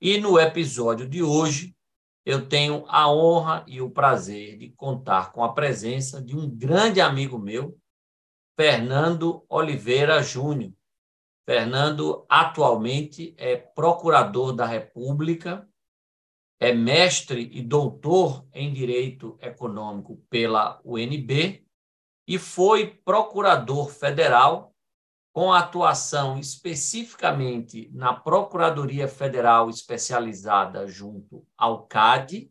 E no episódio de hoje, eu tenho a honra e o prazer de contar com a presença de um grande amigo meu, Fernando Oliveira Júnior. Fernando atualmente é procurador da República, é mestre e doutor em Direito Econômico pela UNB e foi procurador federal com atuação especificamente na Procuradoria Federal Especializada junto ao CAD,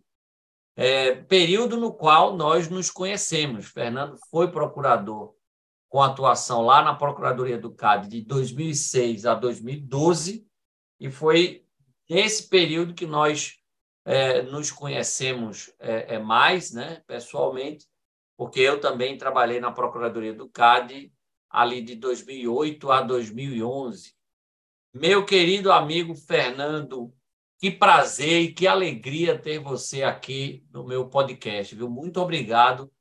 é, período no qual nós nos conhecemos. Fernando foi procurador com atuação lá na Procuradoria do CAD de 2006 a 2012, e foi nesse período que nós é, nos conhecemos é, é mais, né, pessoalmente, porque eu também trabalhei na Procuradoria do CAD ali de 2008 a 2011. Meu querido amigo Fernando, que prazer e que alegria ter você aqui no meu podcast, viu? Muito obrigado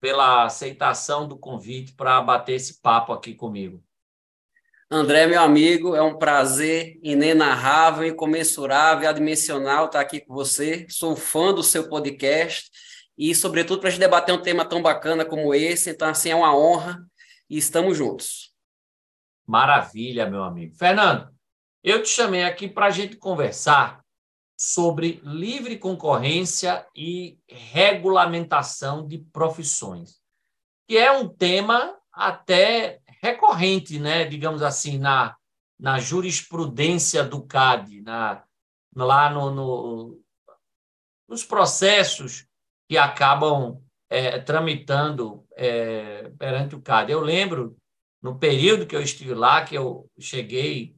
pela aceitação do convite para bater esse papo aqui comigo. André, meu amigo, é um prazer inenarrável, incomensurável, adimensional estar aqui com você. Sou fã do seu podcast e, sobretudo, para a gente debater um tema tão bacana como esse. Então, assim, é uma honra e estamos juntos. Maravilha, meu amigo. Fernando, eu te chamei aqui para a gente conversar sobre livre concorrência e regulamentação de profissões, que é um tema até recorrente, né, digamos assim, na, na jurisprudência do CAD, na, lá no, no nos processos que acabam é, tramitando é, perante o CAD. Eu lembro, no período que eu estive lá, que eu cheguei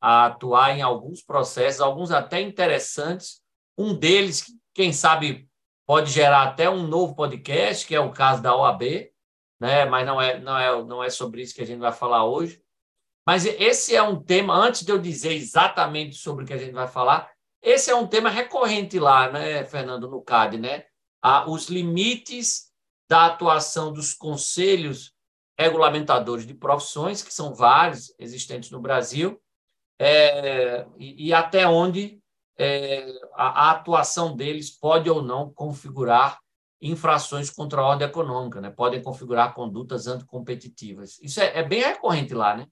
a atuar em alguns processos, alguns até interessantes. Um deles, quem sabe, pode gerar até um novo podcast, que é o caso da OAB, né? mas não é, não, é, não é sobre isso que a gente vai falar hoje. Mas esse é um tema, antes de eu dizer exatamente sobre o que a gente vai falar, esse é um tema recorrente lá, né, Fernando, no CAD, né? Os limites da atuação dos conselhos regulamentadores de profissões, que são vários existentes no Brasil, é, e, e, até onde é, a, a, atuação deles pode ou não configurar infrações contra a ordem econômica, né? podem configurar condutas anticompetitivas. Isso é, é bem recorrente lá, né?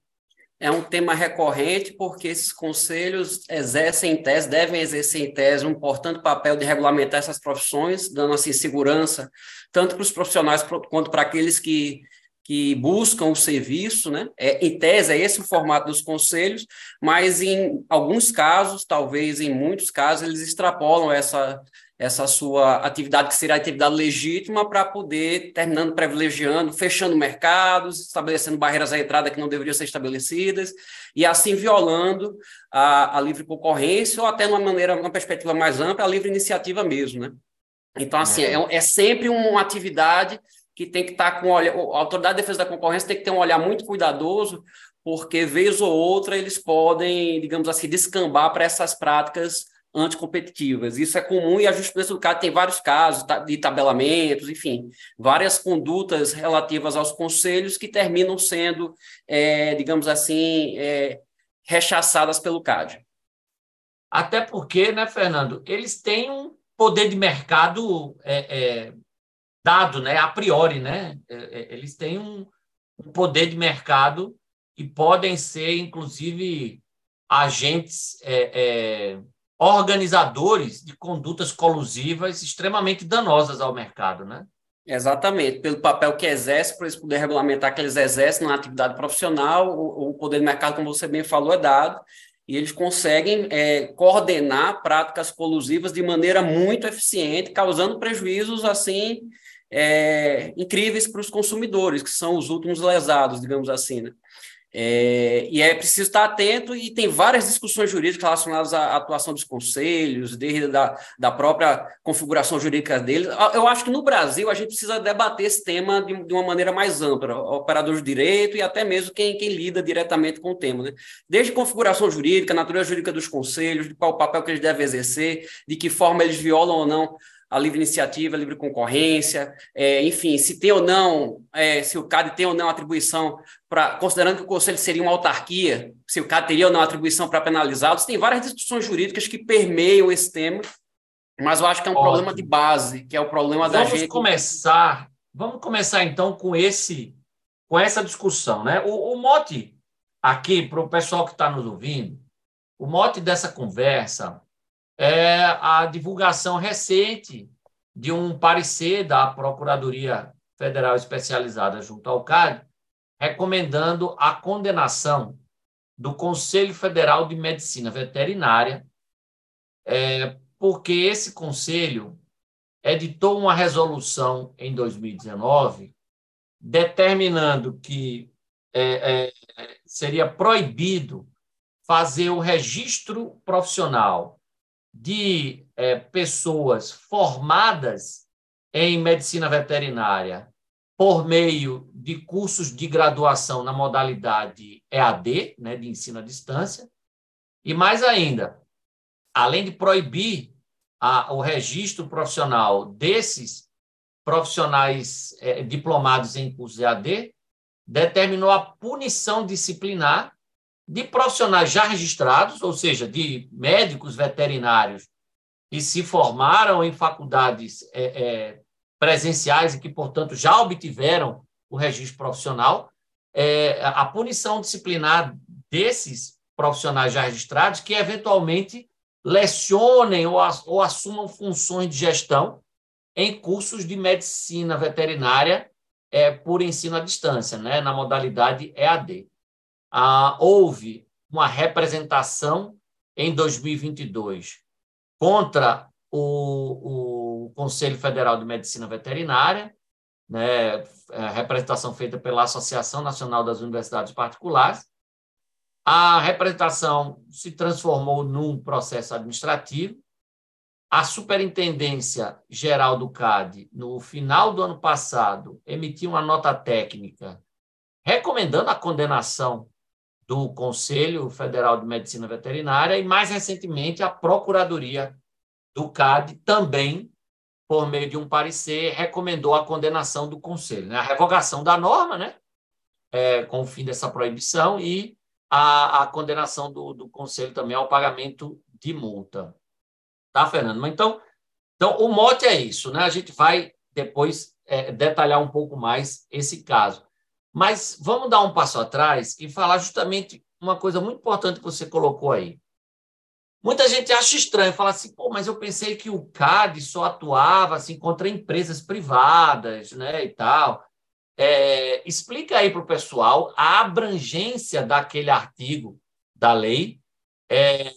É um tema recorrente porque esses conselhos exercem em tese, devem exercer em tese um importante papel de regulamentar essas profissões, dando assim segurança tanto para os profissionais quanto para aqueles que, que buscam o serviço, né? É, em tese é esse o formato dos conselhos, mas em alguns casos, talvez em muitos casos, eles extrapolam essa essa sua atividade, que seria a atividade legítima, para poder, terminando privilegiando, fechando mercados, estabelecendo barreiras à entrada que não deveriam ser estabelecidas, e assim violando a, a livre concorrência, ou até, de uma maneira, uma perspectiva mais ampla, a livre iniciativa mesmo. Né? Então, assim, é, é, é sempre uma atividade que tem que estar com olha, a autoridade de defesa da concorrência tem que ter um olhar muito cuidadoso, porque vez ou outra eles podem, digamos assim, descambar para essas práticas anticompetitivas. Isso é comum e a justiça do CAD tem vários casos de tabelamentos, enfim, várias condutas relativas aos conselhos que terminam sendo, é, digamos assim, é, rechaçadas pelo CAD. Até porque, né, Fernando, eles têm um poder de mercado é, é dado, né, a priori, né? É, é, eles têm um, um poder de mercado e podem ser, inclusive, agentes é, organizadores de condutas colusivas extremamente danosas ao mercado, né? Exatamente, pelo papel que exerce, por esse poder regulamentar que eles exercem na atividade profissional, o, o poder de mercado, como você bem falou, é dado, e eles conseguem é, coordenar práticas colusivas de maneira muito eficiente, causando prejuízos assim é, incríveis para os consumidores, que são os últimos lesados, digamos assim. Né? É, e é preciso estar atento e tem várias discussões jurídicas relacionadas à atuação dos conselhos, desde da, da própria configuração jurídica deles. Eu acho que no Brasil a gente precisa debater esse tema de, de uma maneira mais ampla, operadores de direito e até mesmo quem, quem lida diretamente com o tema. Né? Desde configuração jurídica, natureza jurídica dos conselhos, de qual o papel que eles devem exercer, de que forma eles violam ou não a livre iniciativa, a livre concorrência, é, enfim, se tem ou não, é, se o CAD tem ou não atribuição para, considerando que o Conselho seria uma autarquia, se o CAD teria ou não atribuição para penalizá-los, tem várias discussões jurídicas que permeiam esse tema, mas eu acho que é um Ótimo. problema de base, que é o problema vamos da gente. Começar, vamos começar então com esse, com essa discussão, né? O, o mote aqui para o pessoal que está nos ouvindo, o mote dessa conversa é a divulgação recente de um parecer da Procuradoria Federal Especializada junto ao CAD, recomendando a condenação do Conselho Federal de Medicina Veterinária, é, porque esse conselho editou uma resolução em 2019 determinando que é, é, seria proibido fazer o registro profissional de é, pessoas formadas em medicina veterinária por meio de cursos de graduação na modalidade EAD, né, de ensino à distância, e mais ainda, além de proibir a, o registro profissional desses profissionais é, diplomados em cursos EAD, determinou a punição disciplinar de profissionais já registrados, ou seja, de médicos veterinários que se formaram em faculdades é, é, presenciais e que, portanto, já obtiveram o registro profissional, é, a punição disciplinar desses profissionais já registrados que, eventualmente, lecionem ou, ou assumam funções de gestão em cursos de medicina veterinária é, por ensino à distância, né, na modalidade EAD ah, houve uma representação em 2022 contra o, o Conselho Federal de Medicina Veterinária, né, a representação feita pela Associação Nacional das Universidades Particulares. A representação se transformou num processo administrativo. A Superintendência Geral do CAD, no final do ano passado, emitiu uma nota técnica recomendando a condenação do Conselho Federal de Medicina Veterinária e, mais recentemente, a Procuradoria do CAD também, por meio de um parecer, recomendou a condenação do Conselho, né? a revogação da norma, né? É, com o fim dessa proibição, e a, a condenação do, do Conselho também ao pagamento de multa. Tá, Fernando? Mas então, então, o mote é isso, né? A gente vai depois é, detalhar um pouco mais esse caso. Mas vamos dar um passo atrás e falar justamente uma coisa muito importante que você colocou aí. Muita gente acha estranho, fala assim, pô, mas eu pensei que o CAD só atuava assim contra empresas privadas, né, e tal. É, explica aí para o pessoal a abrangência daquele artigo da lei é,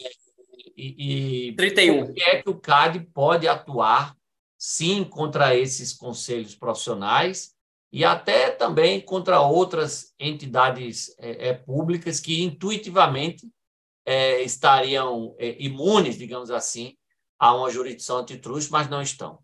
e, e 31. por que é que o CAD pode atuar, sim, contra esses conselhos profissionais e até também contra outras entidades é, é, públicas que intuitivamente é, estariam é, imunes, digamos assim, a uma jurisdição antitruste, mas não estão.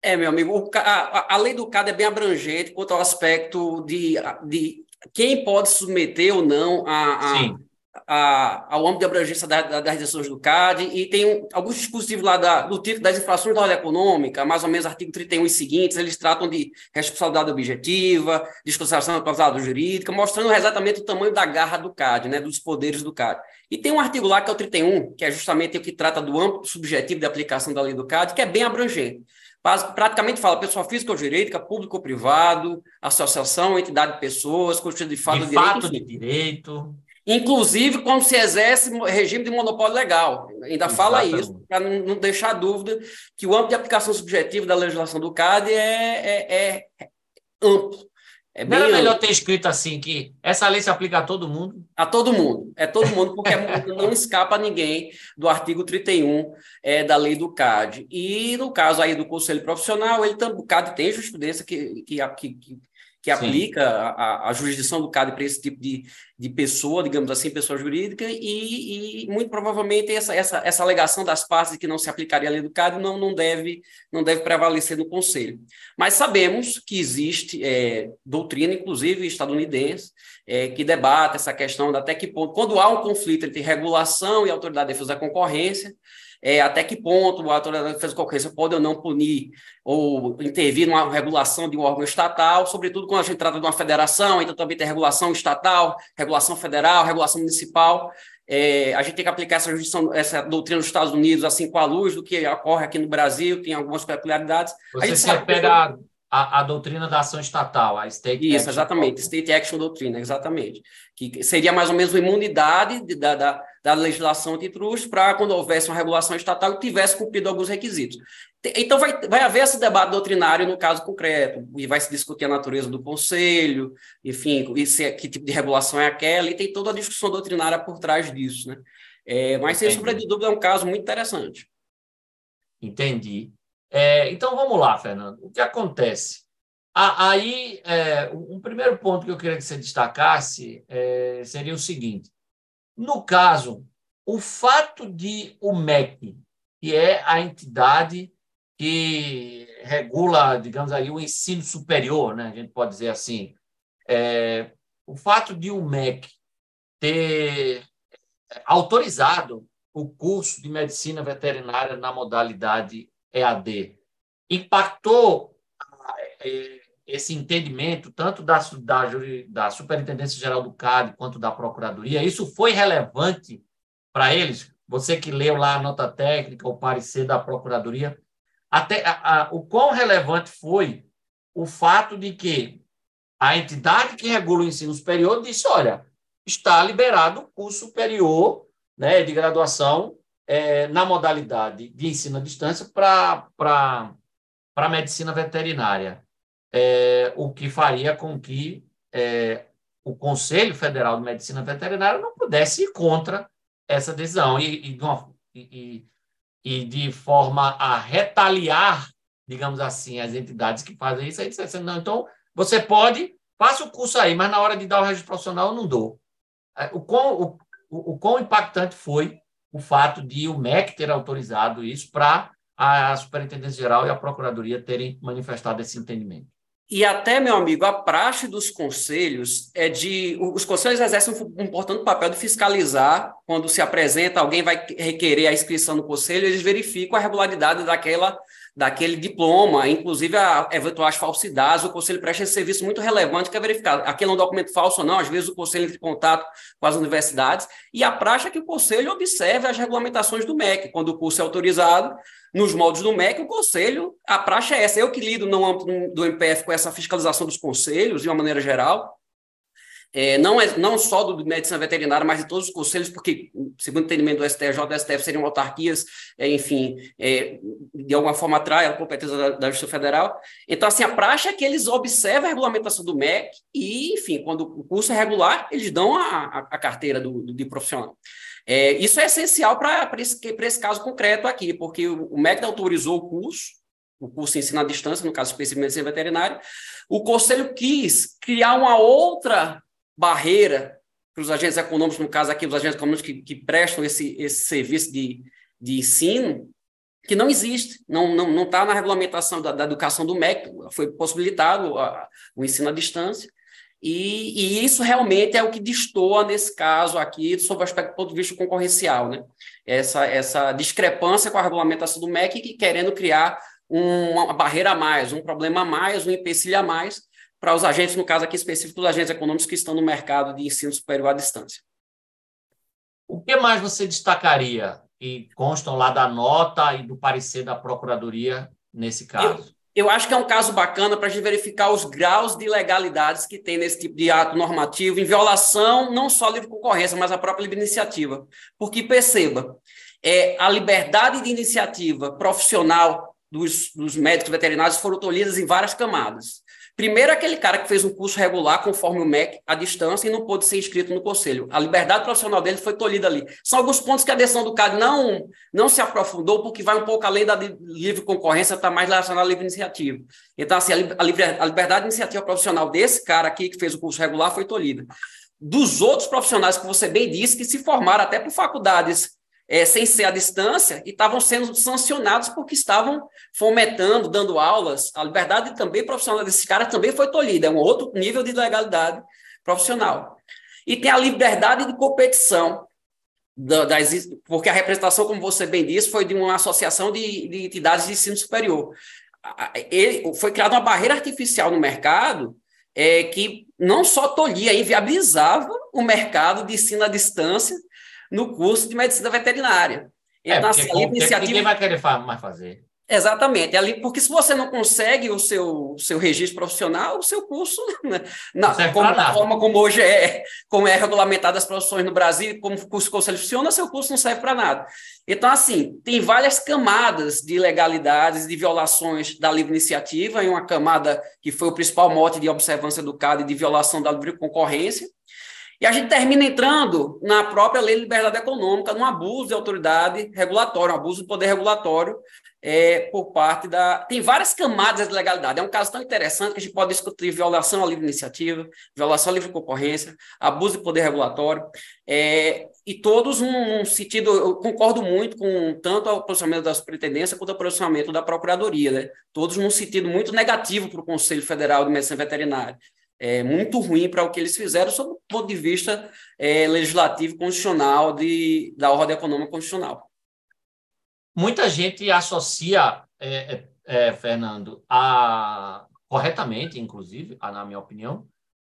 É, meu amigo, a, a, lei do CAD é bem abrangente quanto ao aspecto de, de quem pode submeter ou não a, a, a, ao âmbito de abrangência da, da, das decisões do CAD, e tem um, alguns dispositivos lá da, do título das infrações da ordem econômica, mais ou menos artigo 31 e seguintes, eles tratam de responsabilidade objetiva, desconsideração da causalidade jurídica, mostrando exatamente o tamanho da garra do CAD, né, dos poderes do CAD. E tem um artigo lá que é o 31, que é justamente o que trata do âmbito subjetivo de aplicação da lei do CAD, que é bem abrangente praticamente fala pessoa física ou jurídica, público ou privado, associação, entidade de pessoas, constituído de fato de, de fato de direito inclusive quando se exerce regime de monopólio legal. Ainda Exatamente. fala isso, para não, não, deixar dúvida que o âmbito de aplicação subjetiva da legislação do CAD é, é, é amplo. É não era melhor ter escrito assim, que essa lei se aplica a todo mundo? A todo mundo. É todo mundo, porque não escapa a ninguém do artigo 31 é, da lei do CAD. E no caso aí do Conselho Profissional, ele, o CAD tem jurisprudência que, que, que, que aplica a, a, jurisdição do CAD para esse tipo de, de pessoa, digamos assim, pessoa jurídica, e, e, muito provavelmente essa, essa, essa alegação das partes de que não se aplicaria a lei do CAD não, não, deve, não deve prevalecer no Conselho. Mas sabemos que existe é, doutrina, inclusive estadunidense, é, que debate essa questão de até que ponto, quando há um conflito entre regulação e autoridade de defesa da concorrência, é, até que ponto a autoridade de defesa concorrência pode ou não punir ou intervir numa regulação de um órgão estatal, sobretudo quando a gente trata de uma federação, então também tem regulação estatal, regulação federal, regulação municipal. É, a gente tem que aplicar essa, essa doutrina nos Estados Unidos, assim, com a luz do que ocorre aqui no Brasil, tem algumas peculiaridades. Você se apega a, a, doutrina da ação estatal, a State Isso, action exatamente, State Action Doutrina, exatamente. Que seria mais ou menos uma imunidade da, da, da legislação antitrust para quando houvesse uma regulação estatal que tivesse cumprido alguns requisitos. Então, vai, vai haver esse debate doutrinário no caso concreto, e vai se discutir a natureza do conselho, enfim, e se, que tipo de regulação é aquela, e tem toda a discussão doutrinária por trás disso. Né? É, mas, sem sombra de dúvida, é um caso muito interessante. Entendi. É, então vamos lá, Fernando. O que acontece? Aí, é, um primeiro ponto que eu queria que você destacasse é, seria o seguinte: no caso, o fato de o MEC, que é a entidade que regula, digamos aí, o ensino superior, né? a gente pode dizer assim, é, o fato de o MEC ter autorizado o curso de medicina veterinária na modalidade EAD, impactou é, esse entendimento, tanto da, da, da Superintendência Geral do CAD quanto da Procuradoria? Isso foi relevante para eles? Você que leu lá a nota técnica, o parecer da Procuradoria, até a, a, o quão relevante foi o fato de que a entidade que regula o ensino superior disse: olha, está liberado o curso superior né, de graduação é, na modalidade de ensino à distância para a medicina veterinária, é, o que faria com que é, o Conselho Federal de Medicina Veterinária não pudesse ir contra essa decisão e, e, de, uma, e, e de forma a retaliar, digamos assim, as entidades que fazem isso, aí disse assim, não, então você pode, faça o curso aí, mas na hora de dar o registro profissional eu não dou. É, o quão, o, o quão impactante foi o fato de o MEC ter autorizado isso para a Superintendência Geral e a Procuradoria terem manifestado esse entendimento. E até, meu amigo, a praxe dos conselhos é de. Os conselhos exercem um importante papel de fiscalizar quando se apresenta, alguém vai requerer a inscrição no conselho, eles verificam a regularidade daquela daquele diploma, inclusive a eventuais falsidades, o conselho presta esse serviço muito relevante que é verificar aquele é um documento falso ou não, às vezes o conselho entra em contato com as universidades, e a praxe é que o conselho observe as regulamentações do MEC, quando o curso é autorizado, nos moldes do MEC, o conselho, a praxe é essa, eu que lido no âmbito do MPF com essa fiscalização dos conselhos, de uma maneira geral, é, não, é, não só do medicina veterinária, mas de todos os conselhos, porque, segundo o entendimento do STJ, do STF seriam autarquias, é, enfim, é, de alguma forma atrai a competência da, da, Justiça Federal. Então, assim, a praxe é que eles observam a regulamentação do MEC e, enfim, quando o curso é regular, eles dão a, a, a carteira do, do, de profissional. É, isso é essencial para esse, esse caso concreto aqui, porque o, o MEC autorizou o curso, o curso ensino à distância, no caso específico de medicina veterinária, o conselho quis criar uma outra barreira para os agentes econômicos, no caso aqui, os agentes econômicos que, que prestam esse, esse serviço de, de ensino, que não existe, não está não, não tá na regulamentação da, da, educação do MEC, foi possibilitado a, o ensino à distância, e, e, isso realmente é o que destoa nesse caso aqui, sob o aspecto do ponto de vista concorrencial, né? Essa, essa discrepância com a regulamentação do MEC, que querendo criar uma barreira a mais, um problema a mais, um empecilho a mais, para os agentes, no caso aqui específico, dos agentes econômicos que estão no mercado de ensino superior à distância. O que mais você destacaria e constam lá da nota e do parecer da Procuradoria nesse caso? Eu, eu acho que é um caso bacana para a gente verificar os graus de ilegalidades que tem nesse tipo de ato normativo, em violação não só à livre concorrência, mas à própria livre iniciativa. Porque, perceba, é, a liberdade de iniciativa profissional dos, dos médicos veterinários foram tolhidas em várias camadas. Primeiro, aquele cara que fez um curso regular conforme o MEC, à distância, e não pôde ser inscrito no conselho. A liberdade profissional dele foi tolhida ali. São alguns pontos que a decisão do CAD não, não se aprofundou, porque vai um pouco além da livre concorrência, está mais relacionada à livre iniciativa. Então, assim, a, liberdade de iniciativa profissional desse cara aqui, que fez o curso regular, foi tolhida. Dos outros profissionais que você bem disse, que se formaram até por faculdades é, sem ser à distância e estavam sendo sancionados porque estavam fomentando, dando aulas. A liberdade também profissional desses caras também foi tolhida, é um outro nível de legalidade profissional. E tem a liberdade de competição, das, porque a representação, como você bem disse, foi de uma associação de, de entidades de ensino superior. Ele, foi criada uma barreira artificial no mercado é, que não só tolhia, inviabilizava o mercado de ensino à distância, no curso de medicina veterinária. É, então, assim, iniciativa... ninguém vai querer mais fazer. Exatamente, ali, porque se você não consegue o seu, seu registro profissional, o seu curso, né, na, como, da forma como hoje é, como é regulamentado as profissões no Brasil, como o curso conselho funciona, seu curso não serve para nada. Então, assim, tem várias camadas de ilegalidades, de violações da livre iniciativa, e uma camada que foi o principal mote de observância do CAD de violação da livre concorrência, e a gente termina entrando na própria lei de liberdade econômica, num abuso de autoridade regulatória, um abuso de poder regulatório é, por parte da. Tem várias camadas de legalidade. É um caso tão interessante que a gente pode discutir violação à livre iniciativa, violação à livre concorrência, abuso de poder regulatório, é, e todos num, sentido. Eu concordo muito com tanto o posicionamento da superintendência quanto o posicionamento da procuradoria, né? todos num sentido muito negativo para o Conselho Federal de Medicina Veterinária é, muito ruim para o que eles fizeram, sob o ponto de vista é, legislativo constitucional de, da ordem econômica constitucional. Muita gente associa, é, é, é Fernando, a, corretamente, inclusive, a, na minha opinião,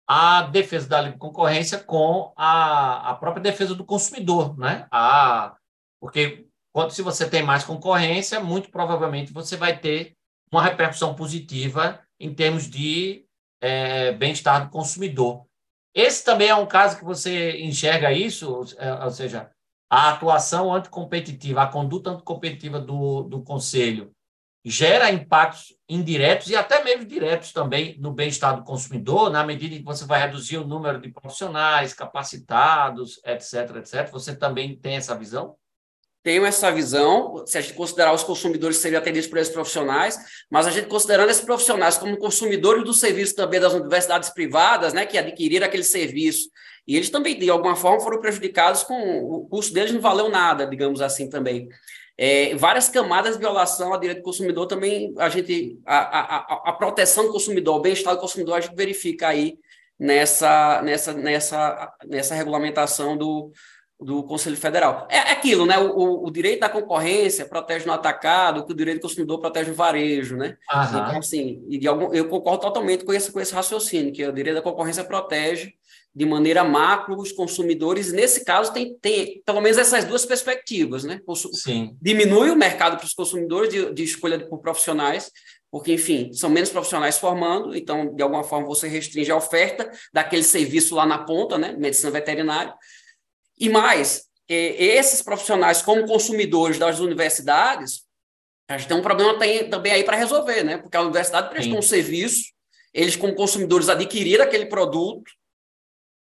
a defesa da livre concorrência com a, a própria defesa do consumidor, né? A, porque quando se você tem mais concorrência, muito provavelmente você vai ter uma repercussão positiva em termos de é, bem-estar do consumidor. Esse também é um caso que você enxerga isso, é, ou seja, a atuação anticompetitiva, a conduta anticompetitiva do, do Conselho gera impactos indiretos e até mesmo diretos também no bem-estar do consumidor, na medida em que você vai reduzir o número de profissionais capacitados, etc., etc. Você também tem essa visão? Tenho essa visão, se a gente considerar os consumidores seriam atendidos por esses profissionais, mas a gente considerando esses profissionais como consumidores do serviço também das universidades privadas, né, que adquiriram aquele serviço, e eles também, de alguma forma, foram prejudicados com o custo deles não valeu nada, digamos assim também. É, várias camadas de violação ao direito do consumidor também, a gente, a, a, a proteção do consumidor, o bem-estar do consumidor, a gente verifica aí nessa, nessa, nessa, nessa regulamentação do, do Conselho Federal. É, aquilo, né? O, o, direito da concorrência protege no atacado, que o direito do consumidor protege no varejo, né? Aham. Então, assim, e de algum, eu concordo totalmente com esse, com esse raciocínio, que o direito da concorrência protege de maneira macro os consumidores. Nesse caso, tem, tem pelo menos essas duas perspectivas, né? Sim. Diminui o mercado para os consumidores de, de escolha por profissionais, porque, enfim, são menos profissionais formando, então, de alguma forma, você restringe a oferta daquele serviço lá na ponta, né? Medicina veterinária e mais, esses profissionais, como consumidores das universidades, a gente tem um problema também aí para resolver, né? Porque a universidade prestou Sim. um serviço, eles, como consumidores, adquiriram aquele produto,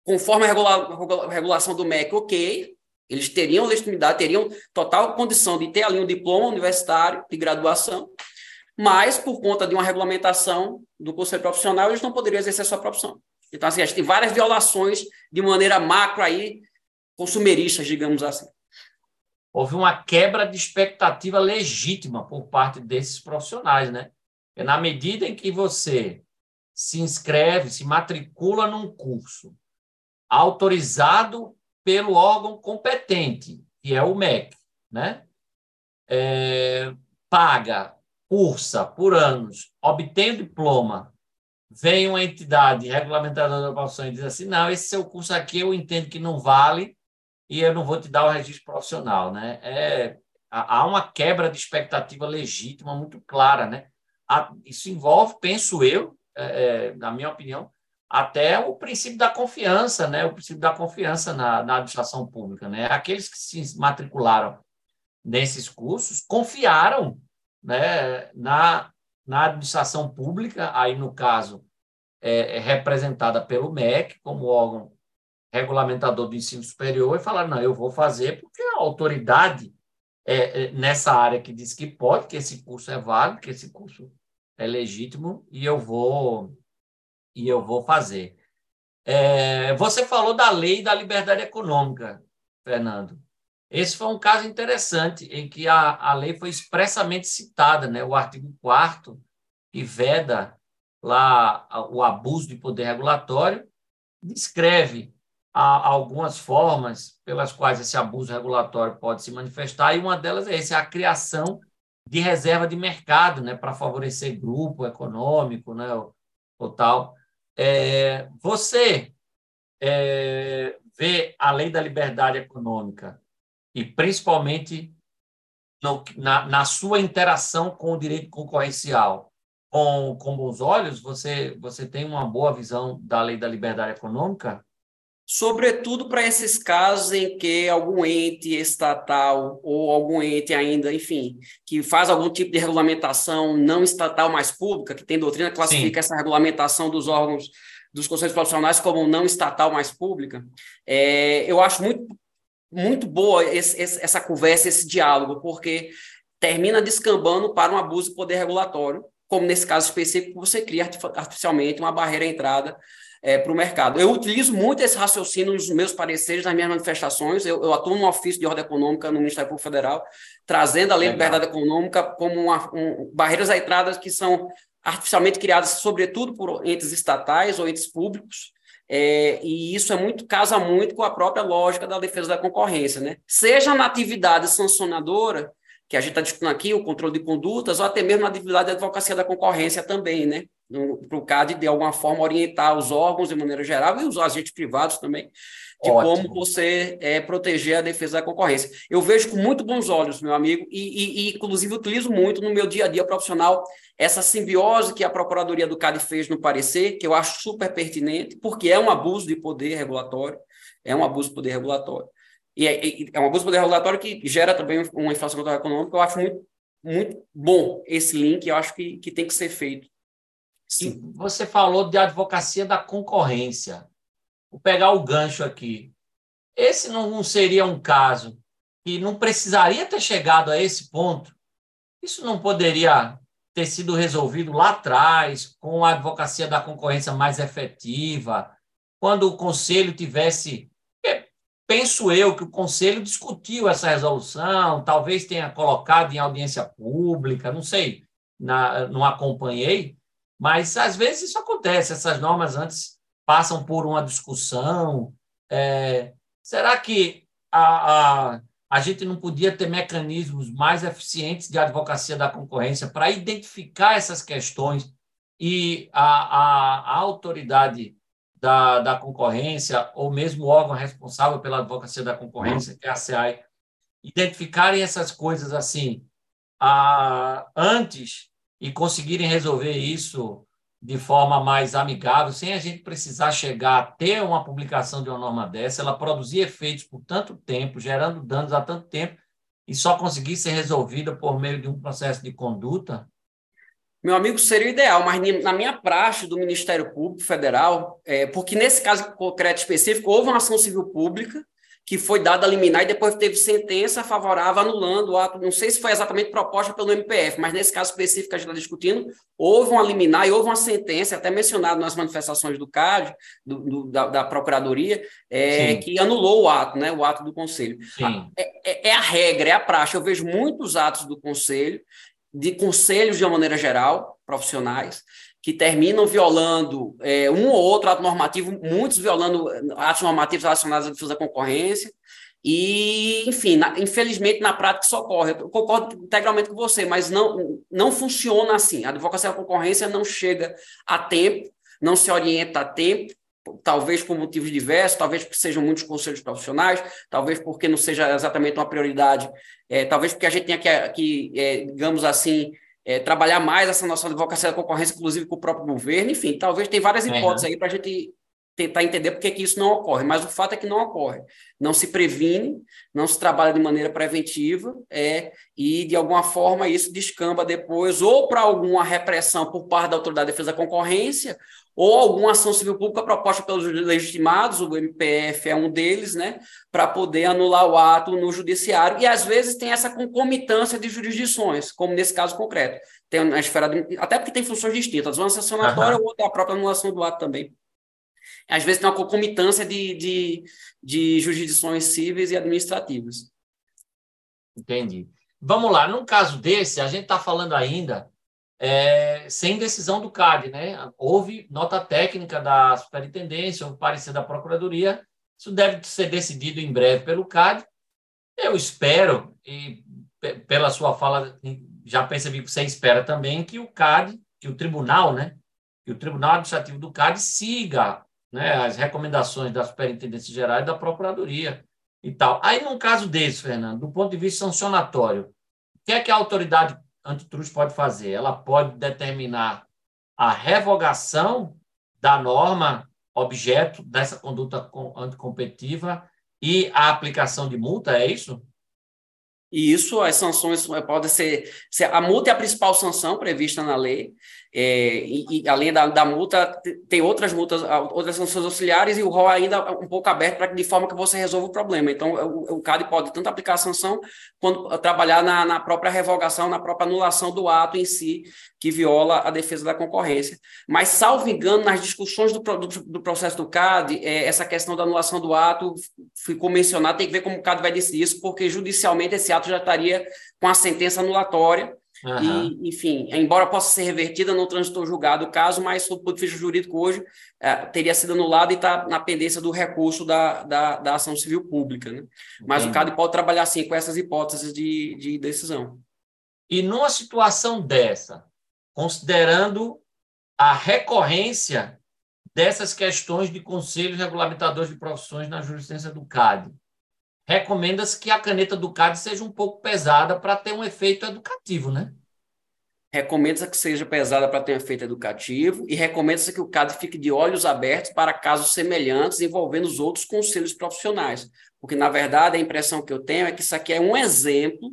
conforme a regula regulação do MEC, ok, eles teriam legitimidade, teriam total condição de ter ali um diploma universitário de graduação, mas, por conta de uma regulamentação do conselho profissional, eles não poderiam exercer a sua profissão. Então, assim, a gente tem várias violações de maneira macro aí consumeristas, digamos assim. Houve uma quebra de expectativa legítima por parte desses profissionais, né? É na medida em que você se inscreve, se matricula num curso autorizado pelo órgão competente, que é o MEC, né? É, paga, cursa por anos, obtém o diploma, vem uma entidade regulamentadora da profissão e diz assim, não, esse seu curso aqui eu entendo que não vale, e eu não vou te dar o registro profissional, né? É, há uma quebra de expectativa legítima muito clara, né? Isso envolve, penso eu, é, é, na minha opinião, até o princípio da confiança, né? O princípio da confiança na, na administração pública, né? Aqueles que se matricularam nesses cursos confiaram, né? Na, na administração pública, aí no caso é, é representada pelo MEC, como órgão regulamentador do ensino superior, e falar: não, eu vou fazer porque a autoridade é, é, nessa área que diz que pode, que esse curso é válido, que esse curso é legítimo, e eu vou, e eu vou fazer. É, você falou da lei da liberdade econômica, Fernando. Esse foi um caso interessante em que a, a lei foi expressamente citada, né? o artigo 4 que veda lá o abuso de poder regulatório, descreve a, algumas formas pelas quais esse abuso regulatório pode se manifestar, e uma delas é essa, a criação de reserva de mercado, né, para favorecer grupo econômico, né, ou, ou tal. É, você é, vê a lei da liberdade econômica e principalmente no, na, na, sua interação com o direito concorrencial com, com bons olhos, você, você tem uma boa visão da lei da liberdade econômica? Sobretudo para esses casos em que algum ente estatal ou algum ente ainda, enfim, que faz algum tipo de regulamentação não estatal mais pública, que tem doutrina classifica Sim. essa regulamentação dos órgãos dos conselhos profissionais como não estatal mais pública, é, eu acho muito, muito boa esse, esse, essa conversa, esse diálogo, porque termina descambando para um abuso de poder regulatório, como nesse caso específico, você cria artificialmente uma barreira à entrada é, para o mercado. Eu utilizo muito esse raciocínio nos meus pareceres, nas minhas manifestações. Eu, eu atuo no ofício de ordem econômica no Ministério Público Federal, trazendo a lei de liberdade econômica como uma, um, barreiras à entrada que são artificialmente criadas, sobretudo por entes estatais ou entes públicos, é, e isso é muito casa muito com a própria lógica da defesa da concorrência, né? Seja na atividade sancionadora, que a gente está discutindo aqui, o controle de condutas, ou até mesmo na atividade de advocacia da concorrência também, né? Para o CAD, de alguma forma, orientar os órgãos de maneira geral e os agentes privados também, de Ótimo. como você é, proteger a defesa da concorrência. Eu vejo com muito bons olhos, meu amigo, e, e, e, inclusive utilizo muito no meu dia a dia profissional essa simbiose que a Procuradoria do CAD fez no parecer, que eu acho super pertinente, porque é um abuso de poder regulatório, é um abuso de poder regulatório. E é, é um abuso de poder regulatório que gera também uma inflação econômica, eu acho muito, muito bom esse link, eu acho que, que tem que ser feito Sim. você falou de advocacia da concorrência. Vou pegar o gancho aqui. Esse não seria um caso que não precisaria ter chegado a esse ponto? Isso não poderia ter sido resolvido lá atrás, com a advocacia da concorrência mais efetiva, quando o conselho tivesse. Penso eu que o conselho discutiu essa resolução, talvez tenha colocado em audiência pública, não sei, na, não acompanhei, mas, às vezes, isso acontece, essas normas antes passam por uma discussão. É, será que a, a, a gente não podia ter mecanismos mais eficientes de advocacia da concorrência para identificar essas questões e a, a, a autoridade da, da concorrência, ou mesmo o órgão responsável pela advocacia da concorrência, que é a CEAI, identificarem essas coisas assim a, antes e conseguirem resolver isso de forma mais amigável, sem a gente precisar chegar a ter uma publicação de uma norma dessa, ela produzir efeitos por tanto tempo, gerando danos há tanto tempo, e só conseguir ser resolvida por meio de um processo de conduta? Meu amigo, seria o ideal, mas na minha praxe do Ministério Público Federal, é, porque nesse caso concreto específico, houve uma ação civil pública, que foi dada a liminar e depois teve sentença favorável anulando o ato. Não sei se foi exatamente proposta pelo MPF, mas nesse caso específico que a gente está discutindo, houve uma liminar e houve uma sentença, até mencionado nas manifestações do CAD, do, do, da, da, Procuradoria, é, que anulou o ato, né, o ato do Conselho. É, é, é, a regra, é a praxe. Eu vejo muitos atos do Conselho, de conselhos de uma maneira geral, profissionais, que terminam violando é, um ou outro ato normativo, muitos violando atos normativos relacionados à defesa da concorrência, e, enfim, na, infelizmente, na prática isso ocorre. Eu concordo integralmente com você, mas não, não funciona assim. A advocacia da concorrência não chega a tempo, não se orienta a tempo, talvez por motivos diversos, talvez porque sejam muitos conselhos profissionais, talvez porque não seja exatamente uma prioridade, é, talvez porque a gente tenha que, que é, digamos assim, é, trabalhar mais essa nossa advocacia da concorrência, inclusive com o próprio governo, enfim, talvez tem várias hipóteses uhum. aí para a gente tentar entender por que, que isso não ocorre, mas o fato é que não ocorre. Não se previne, não se trabalha de maneira preventiva, é, e de alguma forma isso descamba depois ou para alguma repressão por parte da Autoridade de Defesa da Concorrência, ou alguma ação civil pública proposta pelos legitimados, o MPF é um deles, né, para poder anular o ato no judiciário, e às vezes tem essa concomitância de jurisdições, como nesse caso concreto. Tem a esfera de, até porque tem funções distintas, uma sancionatória uhum. ou outra a própria anulação do ato também às vezes tem uma concomitância de, de, de jurisdições cíveis e administrativas. Entendi. Vamos lá, num caso desse, a gente está falando ainda é, sem decisão do CAD, né? Houve nota técnica da superintendência, houve parecer da procuradoria, isso deve ser decidido em breve pelo CAD. Eu espero, e pela sua fala, já percebi que você espera também que o CAD, que o tribunal, né? Que o Tribunal Administrativo do CAD siga né, as recomendações da Superintendência Geral e da Procuradoria e tal. Aí, num caso desse, Fernando, do ponto de vista sancionatório, o que é que a autoridade antitruste pode fazer? Ela pode determinar a revogação da norma objeto dessa conduta anticompetitiva e a aplicação de multa, é isso? E isso, as sanções podem ser, ser. A multa é a principal sanção prevista na lei, é, e, e, além da, da, multa, tem outras multas, outras sanções auxiliares e o rol ainda um pouco aberto para de forma que você resolva o problema. Então, o, o CAD pode tanto aplicar a sanção quanto trabalhar na, na, própria revogação, na própria anulação do ato em si, que viola a defesa da concorrência. Mas, salvo engano, nas discussões do, do, do processo do CAD, é, essa questão da anulação do ato ficou mencionada, tem que ver como o CAD vai decidir isso, porque judicialmente esse ato já estaria com a sentença anulatória Uhum. E, enfim, embora possa ser revertida, não transitou julgado o caso, mas o ponto de vista jurídico hoje é, teria sido anulado e está na pendência do recurso da, da, da ação civil pública. Né? Mas Entendi. o CAD pode trabalhar, sim, com essas hipóteses de, de decisão. E numa situação dessa, considerando a recorrência dessas questões de conselhos regulamentadores de profissões na jurisprudência do CAD, recomenda-se que a caneta do CAD seja um pouco pesada para ter um efeito educativo, né? Recomenda-se que seja pesada para ter um efeito educativo e recomenda-se que o CAD fique de olhos abertos para casos semelhantes envolvendo os outros conselhos profissionais. Porque, na verdade, a impressão que eu tenho é que isso aqui é um exemplo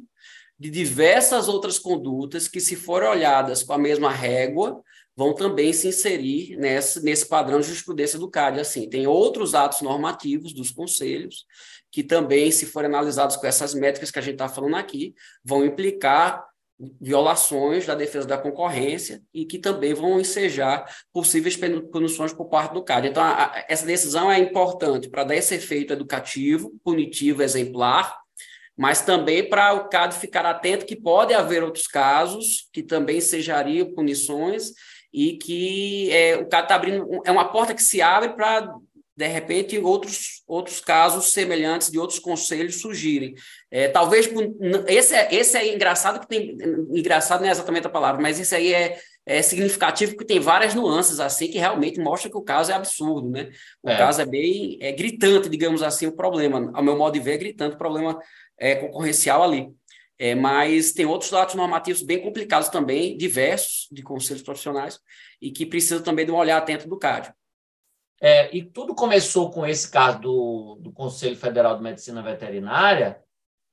de diversas outras condutas que, se forem olhadas com a mesma régua, vão também se inserir nesse, padrão de jurisprudência do CAD. Assim, tem outros atos normativos dos conselhos que também, se forem analisados com essas métricas que a gente está falando aqui, vão implicar violações da defesa da concorrência e que também vão ensejar possíveis punições por parte do CAD. Então, a, a, essa decisão é importante para dar esse efeito educativo, punitivo, exemplar, mas também para o CAD ficar atento que pode haver outros casos que também ensejariam punições e que é, o CAD está abrindo, é uma porta que se abre para de repente, outros, outros casos semelhantes de outros conselhos surgirem. É, talvez esse é, esse é engraçado que tem engraçado não é exatamente a palavra, mas esse aí é, é significativo porque tem várias nuances assim que realmente mostra que o caso é absurdo, né? O é. caso é bem é gritante, digamos assim, o problema. Ao meu modo de ver, é gritante o problema é, concorrencial ali. É, mas tem outros dados normativos bem complicados também, diversos, de conselhos profissionais, e que precisam também de um olhar atento do CAD. É, e tudo começou com esse caso do, do Conselho Federal de Medicina Veterinária,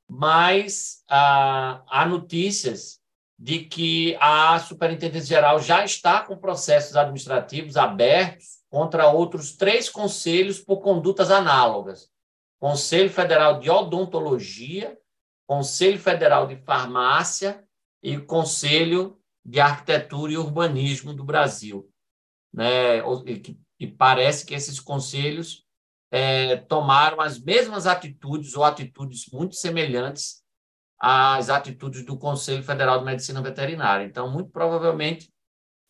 mas ah, há notícias de que a Superintendência Geral já está com processos administrativos abertos contra outros três conselhos por condutas análogas: Conselho Federal de Odontologia, Conselho Federal de Farmácia e Conselho de Arquitetura e Urbanismo do Brasil, né, que e parece que esses conselhos é, tomaram as mesmas atitudes ou atitudes muito semelhantes às atitudes do Conselho Federal de Medicina Veterinária. Então, muito provavelmente,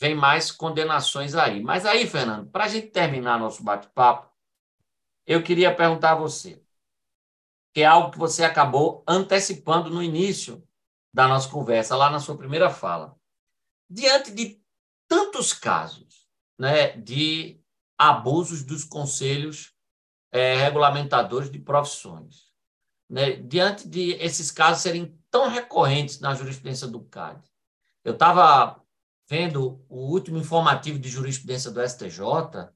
vem mais condenações aí. Mas aí, Fernando, para a gente terminar nosso bate-papo, eu queria perguntar a você, que é algo que você acabou antecipando no início da nossa conversa, lá na sua primeira fala. Diante de tantos casos né, de abusos dos conselhos é, regulamentadores de profissões. Né? Diante de esses casos serem tão recorrentes na jurisprudência do CAD, eu estava vendo o último informativo de jurisprudência do STJ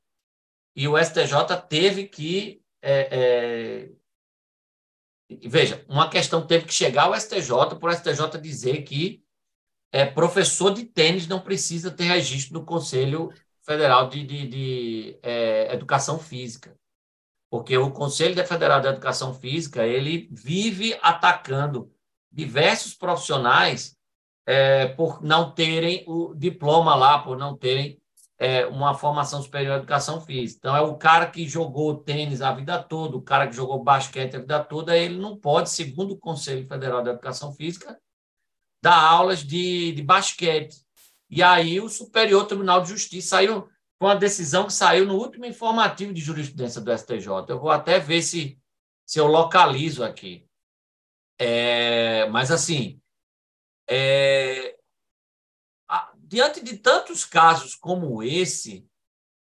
e o STJ teve que. É, é, veja, uma questão teve que chegar ao STJ para o STJ dizer que é, professor de tênis não precisa ter registro no Conselho Federal de, de, de é, Educação Física. Porque o Conselho Federal de Educação Física ele vive atacando diversos profissionais é, por não terem o diploma lá, por não terem é, uma formação superior em educação física. Então, é o cara que jogou tênis a vida toda, o cara que jogou basquete a vida toda, ele não pode, segundo o Conselho Federal de Educação Física, dar aulas de, de basquete. E aí o Superior Tribunal de Justiça saiu com uma decisão que saiu no último informativo de jurisprudência do STJ. Eu vou até ver se, se eu localizo aqui. É, mas, assim, é, diante de tantos casos como esse,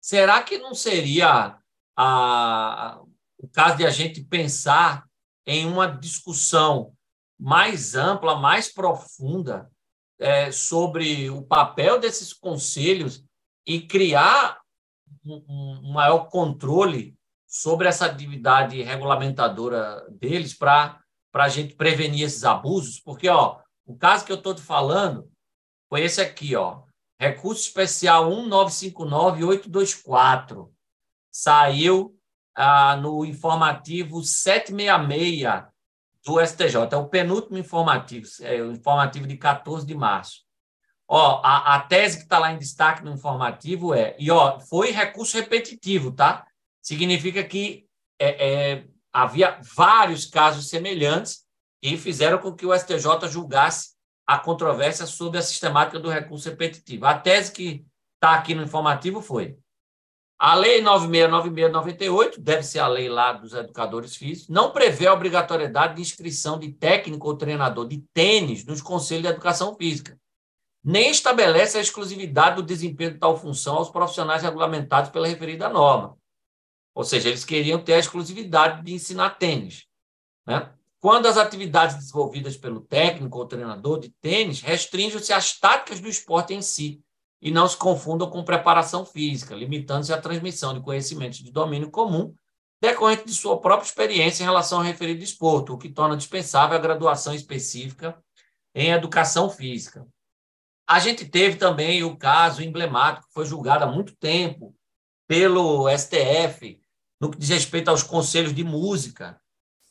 será que não seria a, o caso de a gente pensar em uma discussão mais ampla, mais profunda é, sobre o papel desses conselhos e criar um, um maior controle sobre essa atividade regulamentadora deles para a gente prevenir esses abusos? Porque ó, o caso que eu estou te falando foi esse aqui, ó. Recurso especial 1959824. Saiu ah, no informativo 766 do STJ. É o penúltimo informativo, é o informativo de 14 de março. Ó, a, a tese que está lá em destaque no informativo é, e ó, foi recurso repetitivo, tá? Significa que é, é, havia vários casos semelhantes e fizeram com que o STJ julgasse a controvérsia sobre a sistemática do recurso repetitivo. A tese que está aqui no informativo foi a Lei 969698, deve ser a lei lá dos educadores físicos, não prevê a obrigatoriedade de inscrição de técnico ou treinador de tênis nos conselhos de educação física, nem estabelece a exclusividade do desempenho de tal função aos profissionais regulamentados pela referida norma. Ou seja, eles queriam ter a exclusividade de ensinar tênis. Né? Quando as atividades desenvolvidas pelo técnico ou treinador de tênis restringem-se às táticas do esporte em si e não se confundam com preparação física, limitando-se à transmissão de conhecimentos de domínio comum decorrente de sua própria experiência em relação ao referido esporte, o que torna dispensável a graduação específica em educação física. A gente teve também o caso emblemático, que foi julgado há muito tempo pelo STF, no que diz respeito aos conselhos de música,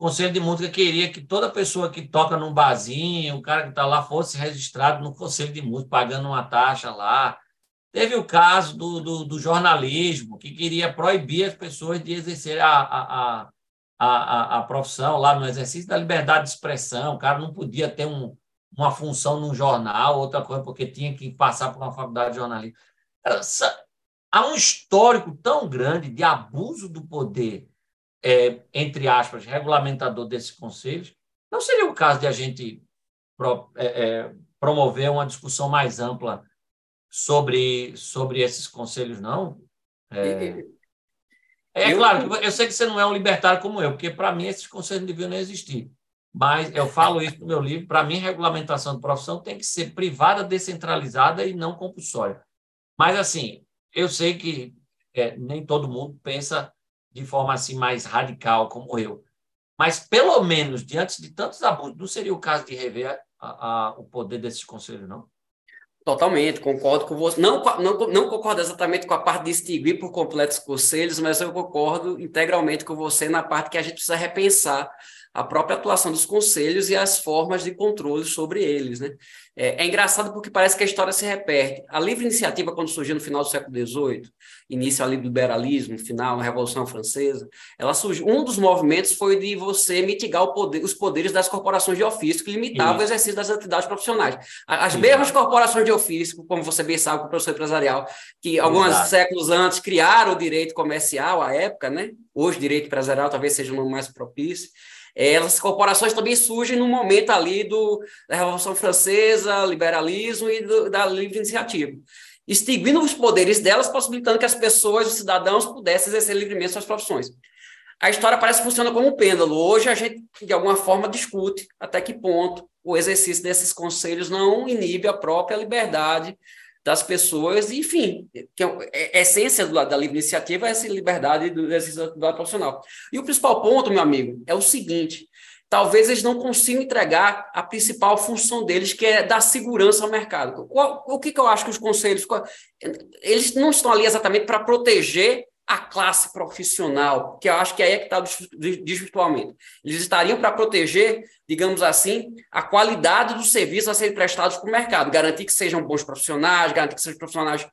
Conselho de Música queria que toda pessoa que toca num barzinho, o cara que está lá, fosse registrado no Conselho de Música, pagando uma taxa lá. Teve o caso do, do, do jornalismo, que queria proibir as pessoas de exercer a, a, a, a, profissão lá no exercício da liberdade de expressão. O cara não podia ter um, uma função num jornal, outra coisa, porque tinha que passar por uma faculdade de jornalismo. Há um histórico tão grande de abuso do poder é, entre aspas, regulamentador desses conselhos, não seria o caso de a gente pro, é, é, promover uma discussão mais ampla sobre, sobre esses conselhos, não? É, é eu, claro, eu sei que você não é um libertário como eu, porque para mim esses conselhos não deviam nem existir. Mas eu falo isso no meu livro, para mim, regulamentação de profissão tem que ser privada, descentralizada e não compulsória. Mas, assim, eu sei que é, nem todo mundo pensa de forma assim mais radical como eu. Mas, pelo menos, diante de tantos abusos, não seria o caso de rever a, a, o poder desses conselhos, não? Totalmente, concordo com você. Não, não, não concordo exatamente com a parte de extinguir por completo os conselhos, mas eu concordo integralmente com você na parte que a gente precisa repensar a própria atuação dos conselhos e as formas de controle sobre eles. Né? É, é, engraçado porque parece que a história se repete. A livre iniciativa, quando surgiu no final do século XVIII, início ali do liberalismo, final, na Revolução Francesa, ela surgiu, um dos movimentos foi de você mitigar poder, os poderes das corporações de ofício, que limitavam o exercício das atividades profissionais. As mesmas corporações de ofício, como você bem sabe, o professor empresarial, que alguns séculos antes criaram o direito comercial à época, né? hoje direito empresarial talvez seja um mais propício, essas corporações também surgem no momento ali do, da Revolução Francesa, liberalismo e do, da livre iniciativa, extinguindo os poderes delas, possibilitando que as pessoas, os cidadãos, pudessem exercer livremente suas profissões. A história parece que funciona como um pêndulo. Hoje a gente, de alguma forma, discute até que ponto o exercício desses conselhos não inibe a própria liberdade das pessoas, enfim, que é, é, a essência do, da livre iniciativa é essa liberdade do exercício do profissional. E o principal ponto, meu amigo, é o seguinte: talvez eles não consigam entregar a principal função deles, que é dar segurança ao mercado. O, o que, que eu acho que os conselhos. Eles não estão ali exatamente para proteger a classe profissional, que eu acho que aí é que está o desvirtuamento. Eles estariam para proteger, digamos assim, a qualidade dos serviços a serem prestados para o mercado, garantir que sejam bons profissionais, garantir que sejam profissionais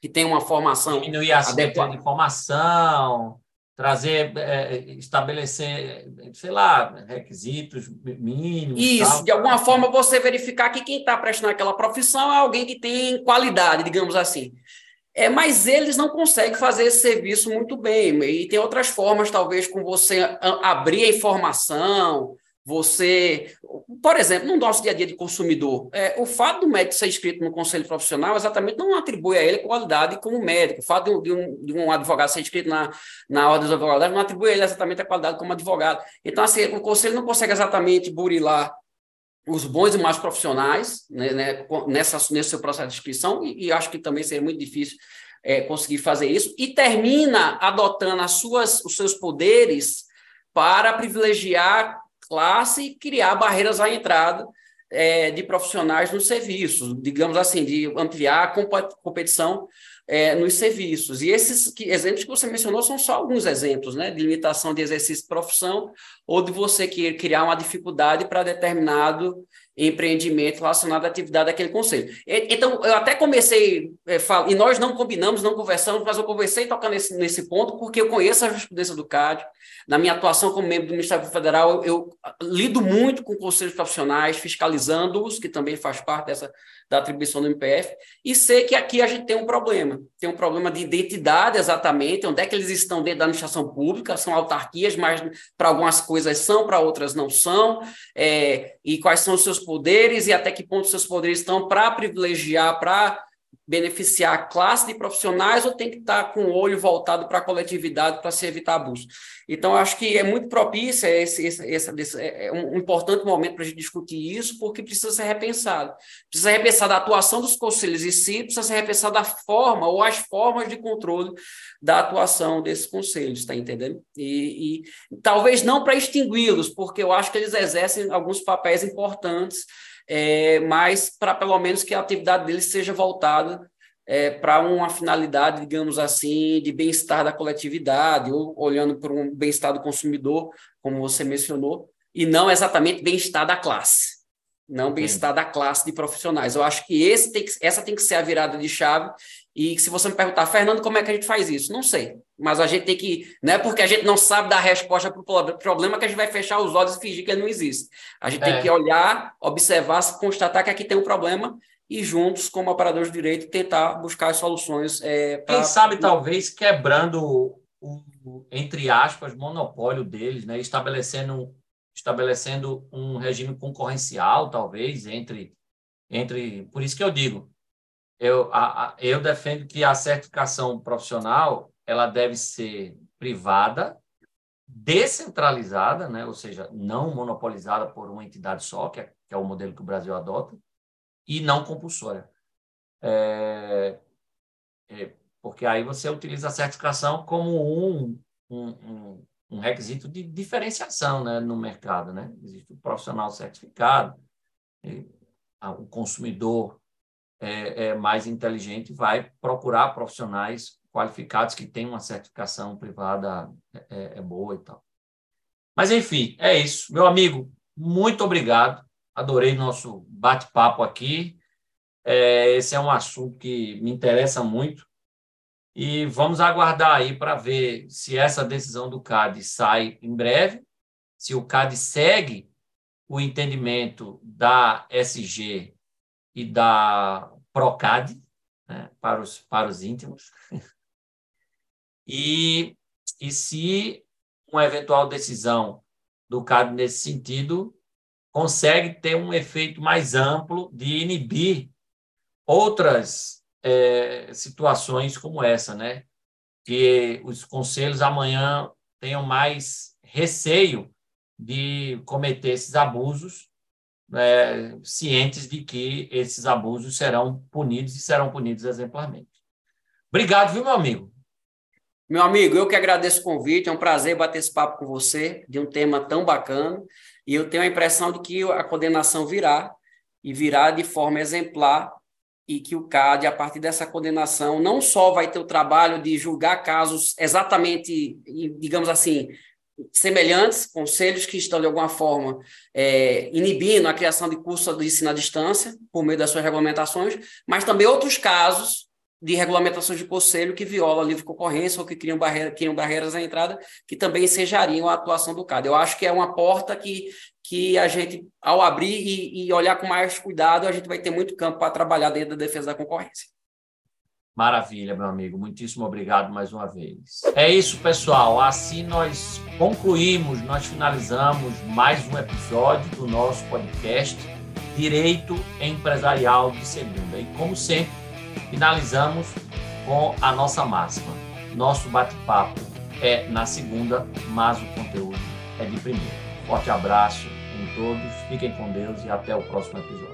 que tenham uma formação Diminuir a adequada de formação, trazer, é, estabelecer, sei lá, requisitos mínimos. Isso, tal. de alguma forma você verificar que quem está prestando aquela profissão é alguém que tem qualidade, digamos assim. É, mas eles não conseguem fazer esse serviço muito bem. E tem outras formas, talvez, com você abrir a informação, você. Por exemplo, no nosso dia a dia de consumidor, é, o fato do médico ser inscrito no conselho profissional exatamente não atribui a ele qualidade como médico. O fato de um, de um advogado ser inscrito na, na ordem dos advogados não atribui a ele exatamente a qualidade como advogado. Então, assim, o conselho não consegue exatamente burilar os bons e maus profissionais né, né, nessa, nesse seu processo de inscrição, e, e, acho que também seria muito difícil é, conseguir fazer isso, e termina adotando as suas, os seus poderes para privilegiar classe e criar barreiras à entrada é, de profissionais nos serviços, digamos assim, de ampliar a competição é, nos serviços. E esses que, exemplos que você mencionou são só alguns exemplos, né, de limitação de exercício de profissão ou de você que criar uma dificuldade para determinado empreendimento relacionado à atividade daquele conselho. Então, eu até comecei, é, e nós não combinamos, não conversamos, mas eu conversei tocando nesse, nesse ponto, porque eu conheço a jurisprudência do CAD, na minha atuação como membro do Ministério Federal, eu, eu lido muito com conselhos profissionais, fiscalizando-os, que também faz parte dessa da atribuição do MPF, e sei que aqui a gente tem um problema. Tem um problema de identidade exatamente, onde é que eles estão dentro da administração pública, são autarquias, mas para algumas coisas são, para outras não são, é, e quais são os seus poderes e até que ponto seus poderes estão para privilegiar, para beneficiar a classe de profissionais ou tem que estar com o olho voltado para a coletividade para se evitar abuso. Então, acho que é muito propício esse, esse, esse, é, é um importante momento para a gente discutir isso, porque precisa ser repensado. Precisa ser repensado a atuação dos conselhos em si, precisa ser repensada a forma ou as formas de controle da atuação desses conselhos, está entendendo? E, e talvez não para extingui-los, porque eu acho que eles exercem alguns papéis importantes é, mas para pelo menos que a atividade deles seja voltada é, para uma finalidade, digamos assim, de bem-estar da coletividade, ou olhando para um bem-estar do consumidor, como você mencionou, e não exatamente bem-estar da classe, não bem-estar da classe de profissionais. Eu acho que, esse tem que essa tem que ser a virada de chave, e se você me perguntar, Fernando, como é que a gente faz isso? Não sei. Mas a gente tem que. Não é porque a gente não sabe dar resposta para o problema que a gente vai fechar os olhos e fingir que ele não existe. A gente é. tem que olhar, observar, constatar que aqui tem um problema e juntos, como operadores de direito, tentar buscar as soluções. É, pra... Quem sabe, talvez, quebrando o, entre aspas, monopólio deles, né? estabelecendo, estabelecendo um regime concorrencial, talvez, entre. entre Por isso que eu digo eu, a, a, eu defendo que a certificação profissional ela deve ser privada, descentralizada, né? ou seja, não monopolizada por uma entidade só, que é, que é o modelo que o Brasil adota, e não compulsória. É, é, porque aí você utiliza a certificação como um, um, um, um requisito de diferenciação né, no mercado. Né? Existe o profissional certificado, o consumidor é, é mais inteligente vai procurar profissionais qualificados que têm uma certificação privada é, é boa e tal. Mas, enfim, é isso. Meu amigo, muito obrigado. Adorei nosso bate-papo aqui. É, esse é um assunto que me interessa muito. E vamos aguardar aí para ver se essa decisão do CAD sai em breve, se o CAD segue o entendimento da SG e da Procad, né, para, os, para os íntimos. e, e se uma eventual decisão do CAD nesse sentido consegue ter um efeito mais amplo de inibir outras é, situações como essa, né? Que os conselhos amanhã tenham mais receio de cometer esses abusos é, cientes de que esses abusos serão punidos e serão punidos exemplarmente. Obrigado, viu, meu amigo? Meu amigo, eu que agradeço o convite, é um prazer bater esse papo com você de um tema tão bacana. E eu tenho a impressão de que a condenação virá e virá de forma exemplar e que o CAD, a partir dessa condenação, não só vai ter o trabalho de julgar casos exatamente, digamos assim, semelhantes, conselhos que estão, de alguma forma, é, inibindo a criação de cursos de ensino à distância, por meio das suas regulamentações, mas também outros casos de regulamentações de conselho que violam a livre concorrência ou que criam, barreira, criam barreiras à entrada, que também ensejariam a atuação do CAD. Eu acho que é uma porta que, que a gente, ao abrir e, e olhar com mais cuidado, a gente vai ter muito campo para trabalhar dentro da defesa da concorrência. Maravilha, meu amigo. Muitíssimo obrigado mais uma vez. É isso, pessoal. Assim nós concluímos, nós finalizamos mais um episódio do nosso podcast Direito Empresarial de Segunda. E como sempre, finalizamos com a nossa máxima. Nosso bate-papo é na segunda, mas o conteúdo é de primeira. Forte abraço em todos, fiquem com Deus e até o próximo episódio.